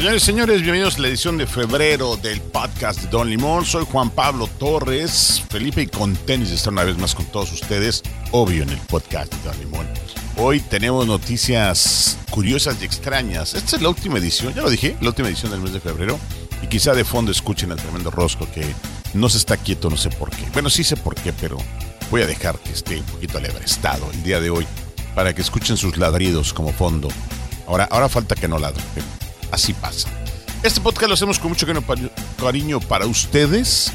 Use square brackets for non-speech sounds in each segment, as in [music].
Señores y señores, bienvenidos a la edición de febrero del podcast de Don Limón. Soy Juan Pablo Torres, Felipe y contento de estar una vez más con todos ustedes, obvio en el podcast de Don Limón. Hoy tenemos noticias curiosas y extrañas. Esta es la última edición, ya lo dije, la última edición del mes de febrero. Y quizá de fondo escuchen al tremendo Rosco que no se está quieto, no sé por qué. Bueno, sí sé por qué, pero voy a dejar que esté un poquito alebrestado el día de hoy para que escuchen sus ladridos como fondo. Ahora, ahora falta que no ladre, pero así pasa. Este podcast lo hacemos con mucho cariño pa- cariño para ustedes.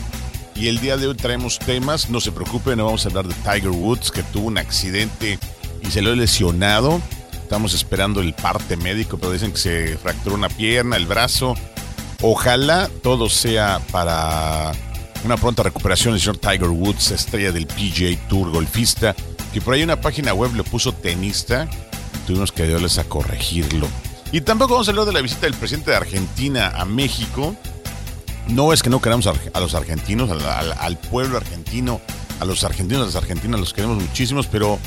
Y el día de hoy traemos temas. No se preocupen, no vamos a hablar de Tiger Woods, que tuvo un accidente y se lo ha lesionado. Estamos esperando el parte médico, pero dicen que se fracturó una pierna, el brazo. Ojalá todo sea para una pronta recuperación del señor Tiger Woods, estrella del PGA Tour, golfista, que por ahí una página web le puso tenista. Tuvimos que ayudarles a corregirlo. Y tampoco vamos a hablar de la visita del presidente de Argentina a México. No es que no queramos a los argentinos, al, pueblo argentino, a los argentinos, a las argentinas los queremos muchísimos, pero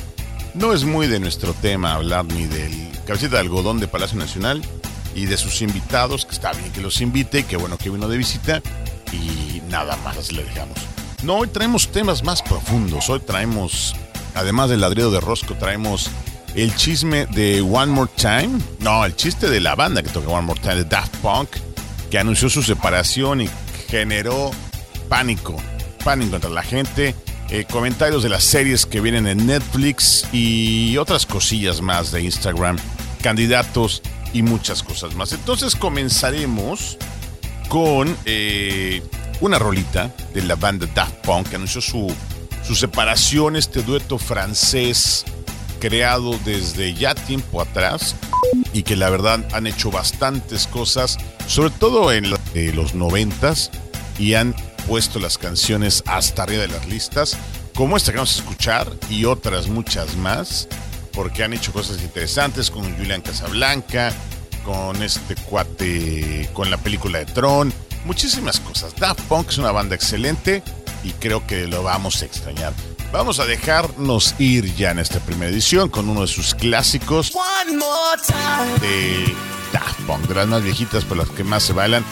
no es muy de nuestro tema hablar ni del cabecita de algodón de Palacio Nacional y de sus invitados, que está bien que los invite, que bueno que vino de visita y nada más le dejamos. No, hoy traemos temas más profundos, hoy traemos, además del ladrido de Rosco, traemos el chisme de One More Time, no, el chiste de la banda que toca One More Time, de Daft Punk, que anunció su separación y generó pánico, pánico entre la gente, eh, comentarios de las series que vienen en Netflix y otras cosillas más de Instagram, candidatos y muchas cosas más. Entonces comenzaremos con eh, una rolita de la banda Daft Punk que anunció su, su separación, este dueto francés creado desde ya tiempo atrás y que la verdad han hecho bastantes cosas, sobre todo en la- los noventas, y han puesto las canciones hasta arriba de las listas, como esta que vamos a escuchar y otras muchas más, porque han hecho cosas interesantes con Julian Casablanca, con este cuate, con la película de Tron, muchísimas cosas. Daft Punk es una banda excelente y creo que lo vamos a extrañar. Vamos a dejarnos ir ya en esta primera edición con uno de sus clásicos. De Daft Punk, de las más viejitas por las que más se bailan.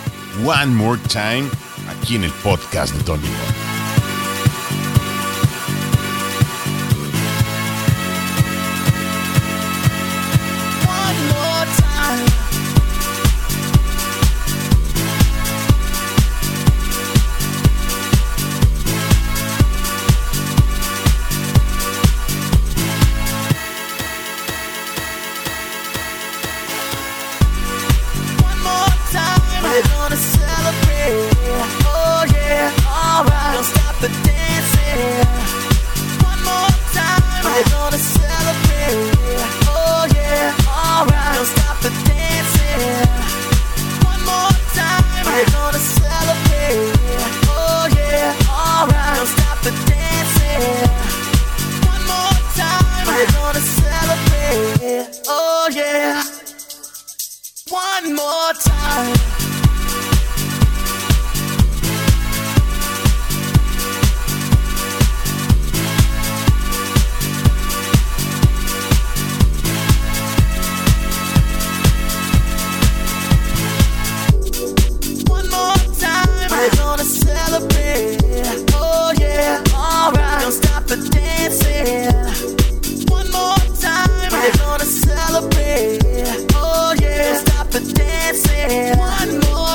One More Time, aquí en el podcast de Tony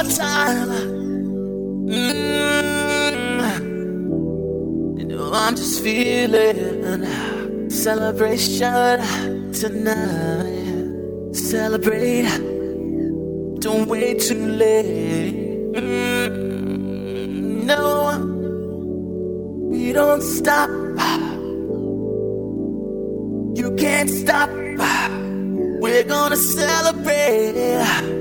more time. Mm. You know I'm just feeling celebration tonight. Celebrate. Don't wait too late. Mm, no, we don't stop. You can't stop. We're gonna celebrate.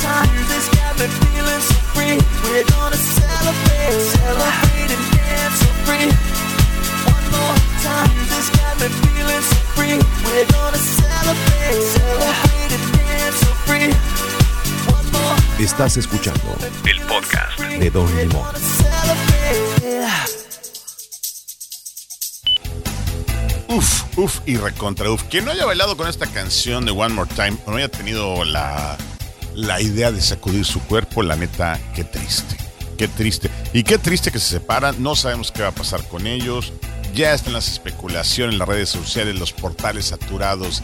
One more time. Music's got me feeling so free. We're gonna celebrate, celebrate and dance so free. One more time. Music's got me feeling so free. We're gonna celebrate, celebrate and dance so free. One more Estás escuchando el podcast de Don Limón. Uf, uf y recontra uf. Quien no haya bailado con esta canción de One More Time o no haya tenido la, la idea de sacudir su cuerpo, la neta, qué triste. Qué triste. Y qué triste que se separan. No sabemos qué va a pasar con ellos. Ya están las especulaciones en las redes sociales, los portales saturados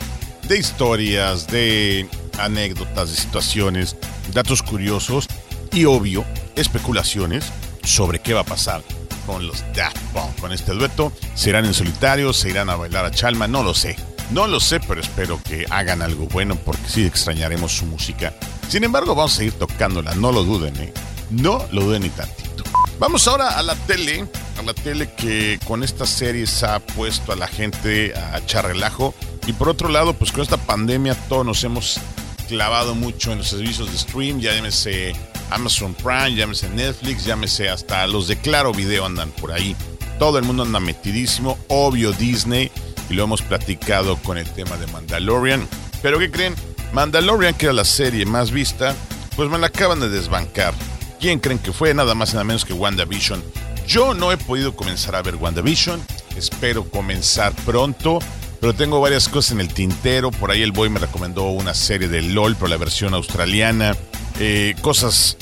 de historias, de anécdotas, de situaciones, datos curiosos y obvio, especulaciones sobre qué va a pasar con los Daft Punk, con este dueto. ¿Se irán en solitario? ¿Se irán a bailar a Chalma? No lo sé. No lo sé, pero espero que hagan algo bueno porque sí extrañaremos su música. Sin embargo, vamos a seguir tocándola, no lo duden, ¿eh? No lo duden ni tantito. Vamos ahora a la tele, a la tele que con estas series ha puesto a la gente a echar relajo. Y por otro lado, pues con esta pandemia todos nos hemos clavado mucho en los servicios de stream, ya llámese Amazon Prime, llámese Netflix, llámese hasta los de Claro Video andan por ahí. Todo el mundo anda metidísimo, obvio Disney, y lo hemos platicado con el tema de Mandalorian. Pero ¿qué creen? Mandalorian, que era la serie más vista, pues me la acaban de desbancar. ¿Quién creen que fue? Nada más y nada menos que WandaVision. Yo no he podido comenzar a ver WandaVision, espero comenzar pronto. Pero tengo varias cosas en el tintero. Por ahí el boy me recomendó una serie de LOL, pero la versión australiana. Eh, cosas,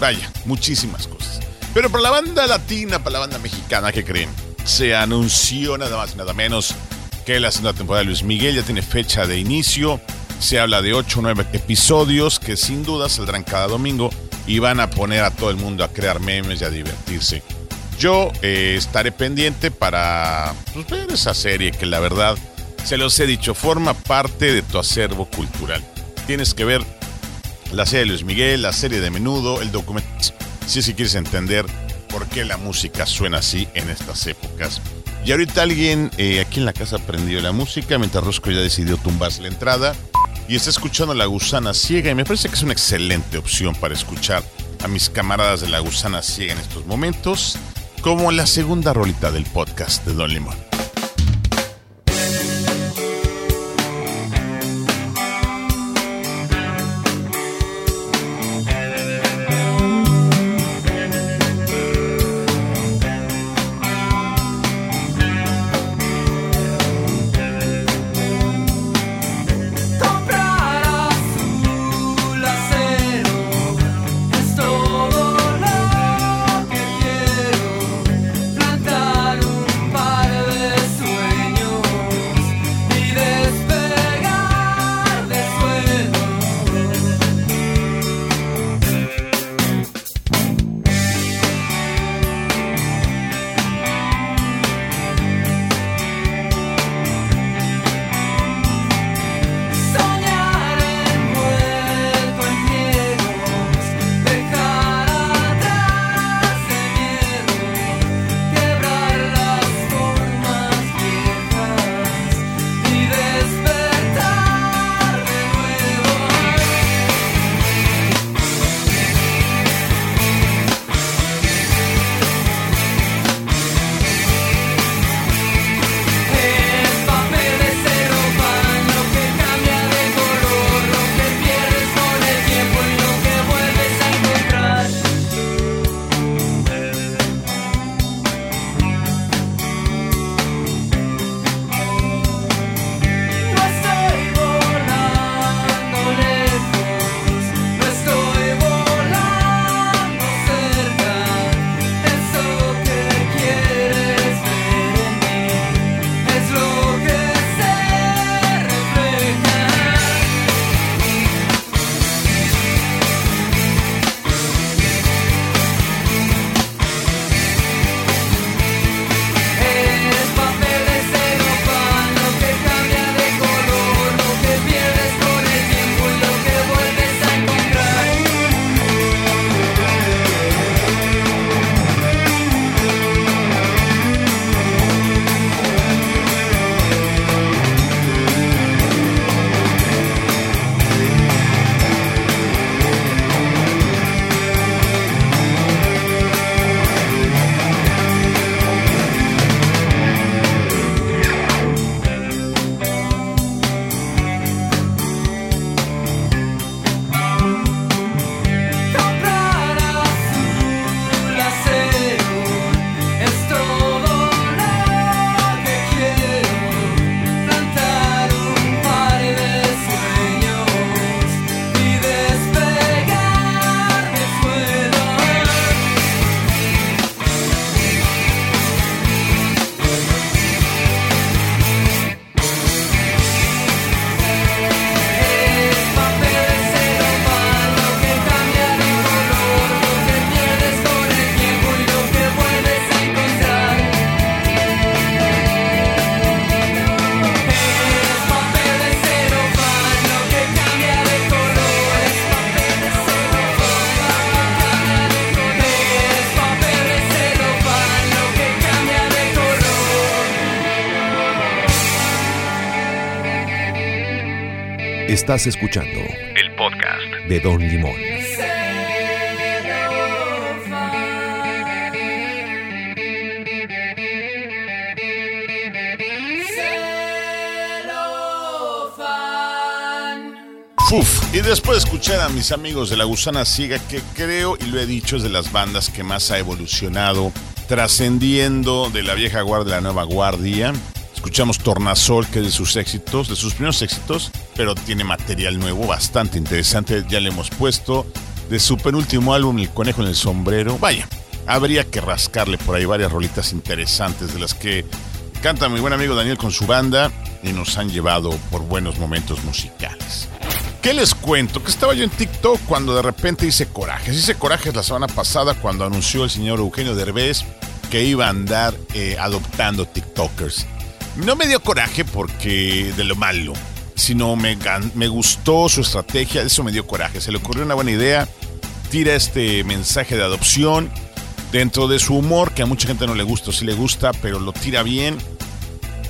vaya, muchísimas cosas. Pero para la banda latina, para la banda mexicana, ¿qué creen? Se anunció nada más y nada menos que la segunda temporada de Luis Miguel ya tiene fecha de inicio. Se habla de 8 o 9 episodios que sin duda saldrán cada domingo y van a poner a todo el mundo a crear memes y a divertirse. Yo eh, estaré pendiente para pues, ver esa serie que la verdad, se los he dicho, forma parte de tu acervo cultural. Tienes que ver la serie de Luis Miguel, la serie de Menudo, el documento, si que quieres entender por qué la música suena así en estas épocas. Y ahorita alguien eh, aquí en la casa prendió la música mientras Rosco ya decidió tumbarse la entrada y está escuchando La Gusana Ciega y me parece que es una excelente opción para escuchar a mis camaradas de La Gusana Ciega en estos momentos como la segunda rolita del podcast de Don Limón. Estás escuchando el podcast de Don Limón. Uf, y después de escuchar a mis amigos de La Gusana Ciega, que creo, y lo he dicho, es de las bandas que más ha evolucionado, trascendiendo de la vieja guardia a la nueva guardia. Escuchamos Tornasol, que es de sus éxitos, de sus primeros éxitos, pero tiene material nuevo bastante interesante, ya le hemos puesto. De su penúltimo álbum, El Conejo en el Sombrero. Vaya, habría que rascarle por ahí varias rolitas interesantes de las que canta mi buen amigo Daniel con su banda y nos han llevado por buenos momentos musicales. ¿Qué les cuento? Que estaba yo en TikTok cuando de repente hice corajes. Hice corajes la semana pasada cuando anunció el señor Eugenio Derbez que iba a andar eh, adoptando TikTokers. No me dio coraje porque de lo malo, sino me, me gustó su estrategia, eso me dio coraje. Se le ocurrió una buena idea, tira este mensaje de adopción dentro de su humor, que a mucha gente no le gusta sí le gusta, pero lo tira bien.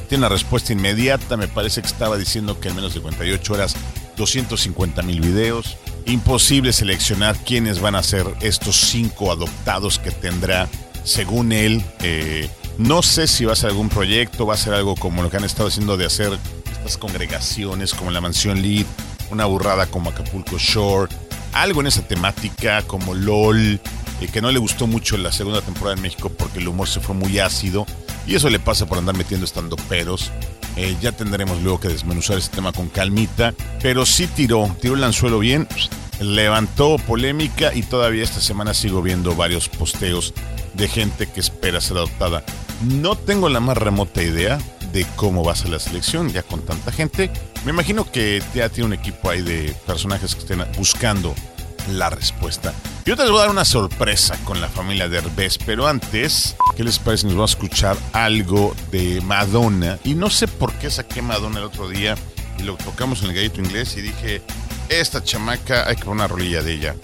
Tiene una respuesta inmediata, me parece que estaba diciendo que en menos de 58 horas 250 mil videos. Imposible seleccionar quiénes van a ser estos cinco adoptados que tendrá, según él. eh, no sé si va a ser algún proyecto, va a ser algo como lo que han estado haciendo de hacer estas congregaciones como la Mansión Lead, una burrada como Acapulco Shore, algo en esa temática como LOL, eh, que no le gustó mucho la segunda temporada en México porque el humor se fue muy ácido y eso le pasa por andar metiendo estando peros. Eh, ya tendremos luego que desmenuzar este tema con calmita, pero sí tiró, tiró el anzuelo bien, levantó polémica y todavía esta semana sigo viendo varios posteos de gente que espera ser adoptada. No tengo la más remota idea de cómo va a ser la selección ya con tanta gente. Me imagino que ya tiene un equipo ahí de personajes que estén buscando la respuesta. Yo te les voy a dar una sorpresa con la familia de Herbés, pero antes, ¿qué les parece? Nos vamos a escuchar algo de Madonna. Y no sé por qué saqué Madonna el otro día y lo tocamos en el gallito inglés y dije, esta chamaca hay que poner una rolilla de ella.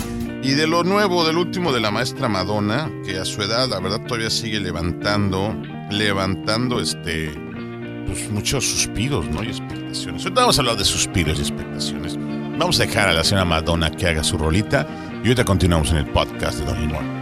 Y de lo nuevo, del último de la maestra Madonna, que a su edad, la verdad, todavía sigue levantando, levantando este, pues muchos suspiros, ¿no? Y expectaciones. Ahorita vamos a hablar de suspiros y expectaciones. Vamos a dejar a la señora Madonna que haga su rolita y ahorita continuamos en el podcast de Don Limón.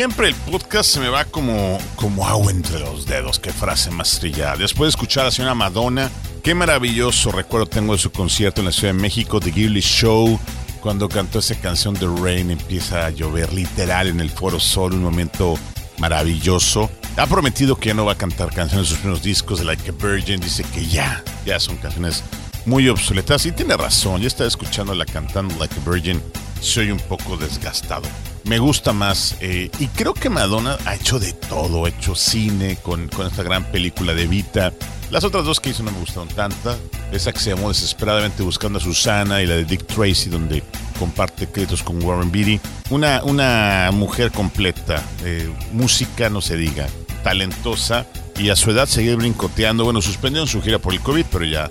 Siempre el podcast se me va como, como agua entre los dedos. Qué frase más trillada. Después de escuchar a la señora Madonna, qué maravilloso recuerdo tengo de su concierto en la Ciudad de México, The Ghibli Show, cuando cantó esa canción de Rain, empieza a llover literal en el Foro Sol, un momento maravilloso. Ha prometido que ya no va a cantar canciones de sus primeros discos de Like a Virgin, dice que ya, ya son canciones muy obsoletas y tiene razón, ya estaba escuchando la cantando Like a Virgin, soy un poco desgastado. Me gusta más eh, y creo que Madonna ha hecho de todo, ha hecho cine con, con esta gran película de Vita. Las otras dos que hizo no me gustaron tanta. Esa que se llamó Desesperadamente Buscando a Susana y la de Dick Tracy donde comparte créditos con Warren Beatty. Una, una mujer completa, música no se diga, talentosa y a su edad seguir brincoteando. Bueno, suspendieron su gira por el COVID, pero ya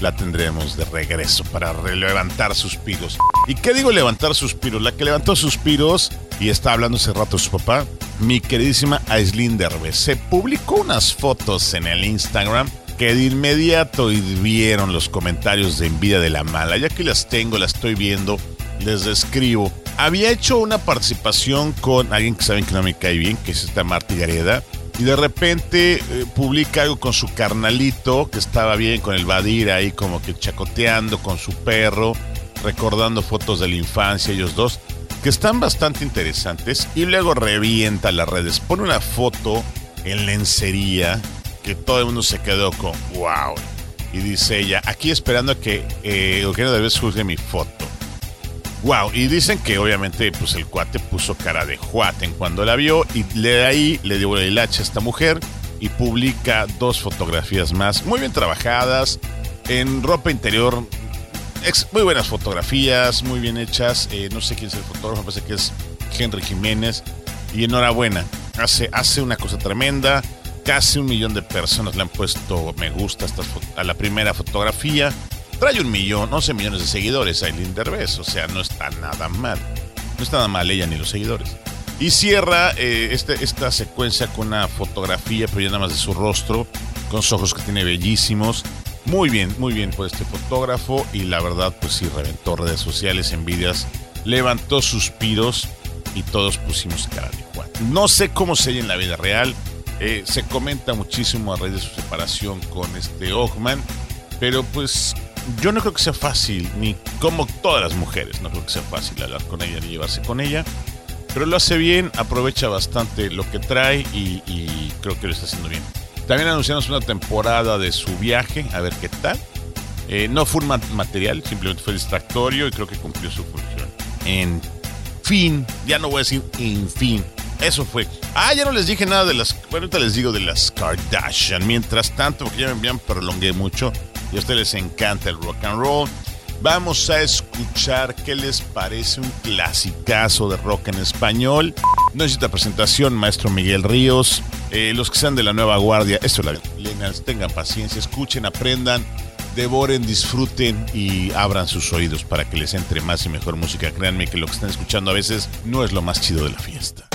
la tendremos de regreso para levantar suspiros. ¿Y qué digo levantar suspiros? La que levantó suspiros y está hablando hace rato su papá, mi queridísima Aislinn Derbez. Se publicó unas fotos en el Instagram que de inmediato vieron los comentarios de envidia de la mala. Ya que las tengo, las estoy viendo, les describo. Había hecho una participación con alguien que saben que no me cae bien, que es esta Marta Gareda. Y de repente eh, publica algo con su carnalito, que estaba bien con el Badir ahí como que chacoteando con su perro, recordando fotos de la infancia, ellos dos, que están bastante interesantes. Y luego revienta las redes, pone una foto en lencería que todo el mundo se quedó con wow. Y dice ella, aquí esperando a que eh, Eugenio Derbez juzgue mi foto. Wow, y dicen que obviamente pues el cuate puso cara de juaten cuando la vio y de ahí le dio el hacha a esta mujer y publica dos fotografías más muy bien trabajadas en ropa interior. muy buenas fotografías, muy bien hechas. eh, no sé quién es el fotógrafo, parece que es Henry Jiménez. Y enhorabuena, hace, hace una cosa tremenda. Casi un millón de personas le han puesto me gusta a la primera fotografía. Trae un millón, 11 millones de seguidores a Aileen Derbez, o sea, no está nada mal. No está nada mal ella ni los seguidores. Y cierra eh, este- esta secuencia con una fotografía, pero ya nada más de su rostro, con sus ojos que tiene bellísimos. Muy bien, muy bien por este fotógrafo y la verdad, pues sí, reventó redes sociales, envidias, levantó suspiros y todos pusimos cara de Juan. No sé cómo se en la vida real, eh, se comenta muchísimo a raíz de su separación con este Ockman, pero pues yo no creo que sea fácil, ni como todas las mujeres, no creo que sea fácil hablar con ella ni llevarse con ella. Pero lo hace bien, aprovecha bastante lo que trae y, creo que lo está haciendo bien. También anunciamos una temporada de su viaje, a ver qué tal. Eh, no fue un ma- material, simplemente fue distractorio y creo que cumplió su función. En fin, ya no voy a decir en fin. Eso fue. Ah, ya no les dije nada de las. Bueno, ahorita les digo de las Kardashian. Mientras tanto, porque ya me, me prolongué mucho y a ustedes les encanta el rock and roll. Vamos a escuchar qué les parece un clasicazo de rock en español. No necesita presentación, maestro Miguel Ríos. Eh, los que sean de la nueva guardia, esto es la tengan paciencia, escuchen, aprendan, devoren, disfruten y abran sus oídos para que les entre más y mejor música. Créanme que lo que están escuchando a veces no es lo más chido de la fiesta.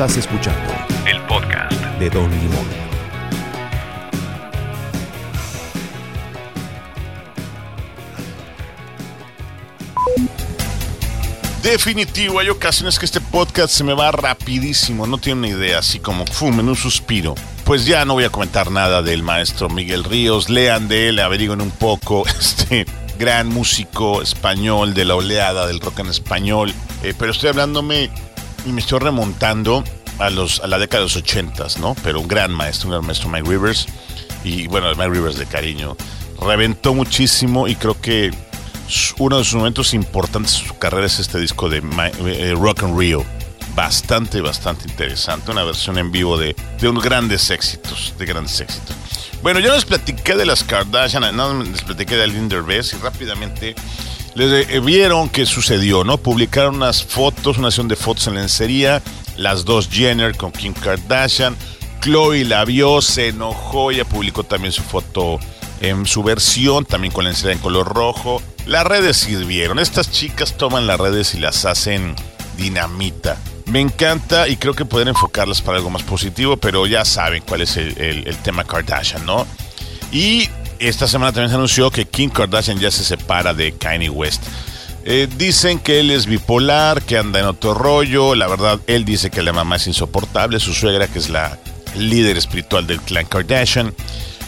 Estás escuchando El podcast. de Don Limón. Definitivo, hay ocasiones que este podcast se me va rapidísimo, no tiene una idea, así como fum, en un suspiro. Pues ya no voy a comentar nada del maestro Miguel Ríos, lean de él, averigüen un poco, [laughs] este gran músico español de la oleada del rock en español, Eh, pero estoy hablándome y me estoy remontando a, los, a la década de los ochentas, ¿no? Pero un gran maestro, un gran maestro Mike Rivers, y bueno, Mike Rivers de cariño, reventó muchísimo y creo que uno de sus momentos importantes de su carrera es este disco de Ma- eh, Rock and Rio. Bastante, bastante interesante. Una versión en vivo de, de unos grandes éxitos. De grandes éxitos. Bueno, ya les platiqué de las Kardashian, no les platiqué de Linda Derbez y rápidamente les eh, vieron qué sucedió, ¿no? Publicaron unas fotos, una sesión de fotos en lencería, las dos Jenner con Kim Kardashian. Chloe la vio, se enojó, ella publicó también su foto en su versión, también con lencería en color rojo. Las redes sirvieron, estas chicas toman las redes y las hacen dinamita. Me encanta y creo que pueden enfocarlas para algo más positivo, pero ya saben cuál es el, el- el tema Kardashian, ¿no? Y esta semana también se anunció que Kim Kardashian ya se separa de Kanye West. Eh, dicen que él es bipolar, que anda en otro rollo. La verdad, él dice que la mamá es insoportable, su suegra, que es la líder espiritual del clan Kardashian.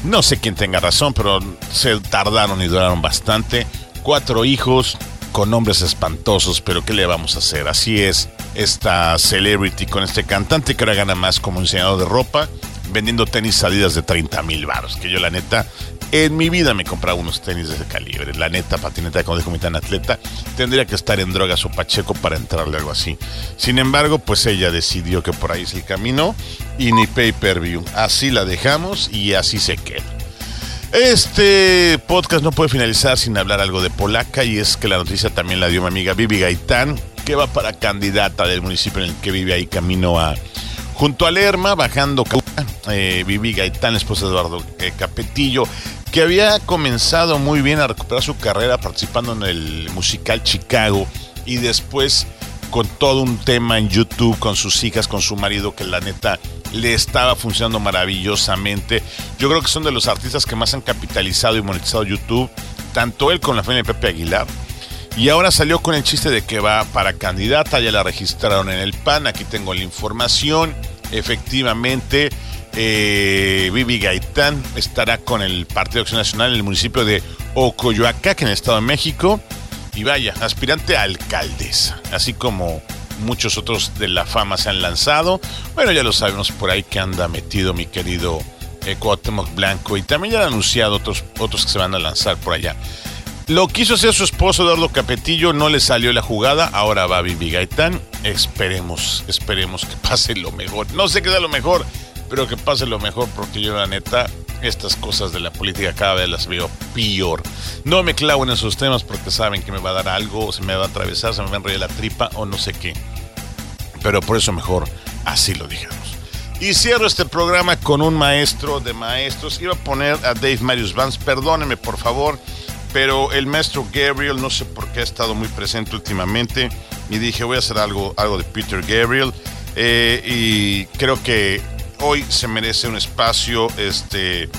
No sé quién tenga razón, pero se tardaron y duraron bastante. Cuatro hijos con nombres espantosos, pero ¿qué le vamos a hacer? Así es esta celebrity con este cantante que ahora gana más como enseñador de ropa, vendiendo tenis salidas de 30 mil baros. Que yo, la neta, en mi vida me compraba unos tenis de ese calibre. La neta, patineta, como dijo mi tan atleta, tendría que estar en drogas o pacheco para entrarle algo así. Sin embargo, pues ella decidió que por ahí es el camino y ni pay per view. Así la dejamos y así se queda. Este podcast no puede finalizar sin hablar algo de Polaca y es que la noticia también la dio mi amiga Vivi Gaitán, que va para candidata del municipio en el que vive ahí camino a junto a Lerma, bajando eh, Vivi Gaitán, esposa de Eduardo eh, Capetillo, que había comenzado muy bien a recuperar su carrera participando en el musical Chicago y después con todo un tema en YouTube con sus hijas, con su marido, que la neta le estaba funcionando maravillosamente. Yo creo que son de los artistas que más han capitalizado y monetizado YouTube, tanto él con la familia de Pepe Aguilar. Y ahora salió con el chiste de que va para candidata, ya la registraron en el PAN, aquí tengo la información. Efectivamente, eh, Vivi Gaitán estará con el Partido Acción Nacional en el municipio de Ocoyoacac, en el Estado de México. Y vaya, aspirante a alcaldesa, así como muchos otros de la fama se han lanzado. Bueno, ya lo sabemos por ahí que anda metido mi querido eh, Blanco y también ya han anunciado otros, otros que se van a lanzar por allá. Lo quiso hacer su esposo Eduardo Capetillo, no le salió la jugada, ahora va Vivi Gaitán. Esperemos, esperemos que [laughs] pase lo mejor. No sé qué da lo mejor, pero que pase lo mejor porque yo la neta estas cosas de la política cada vez las veo peor. No me clavo en esos temas porque saben que me va a dar algo, se me va a atravesar, se me va a enrollar la tripa o no sé qué. Pero por eso mejor así lo digamos. Y cierro este programa con un maestro de maestros. Iba a poner a Dave Marius Vance, perdónenme por favor, pero el maestro Gabriel, no sé por qué ha estado muy presente últimamente. Y dije, voy a hacer algo, algo de Peter Gabriel. Eh, y creo que hoy se merece un espacio, este,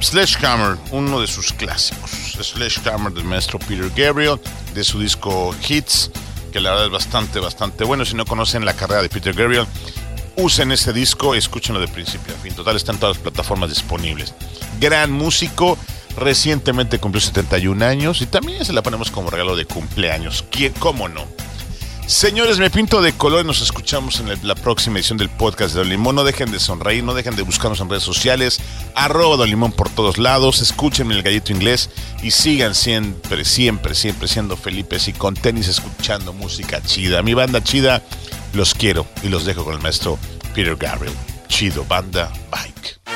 Sledgehammer, uno de sus clásicos. Sledgehammer del maestro Peter Gabriel, de su disco Hits, que la verdad es bastante, bastante bueno. Si no conocen la carrera de Peter Gabriel, usen ese disco, escúchenlo de principio a fin. Total, están todas las plataformas disponibles. Gran músico, recientemente cumplió 71 años y también se la ponemos como regalo de cumpleaños. ¿Quién, ¿Cómo no? Señores, me pinto de color y nos escuchamos en la próxima edición del podcast de Don Limón. No dejen de sonreír, no dejen de buscarnos en redes sociales, arroba Don Limón por todos lados, escúchenme el gallito inglés y sigan siempre, siempre, siempre siendo felices y con tenis escuchando música chida. Mi banda chida, los quiero y los dejo con el maestro Peter Gabriel. Chido, banda, bike.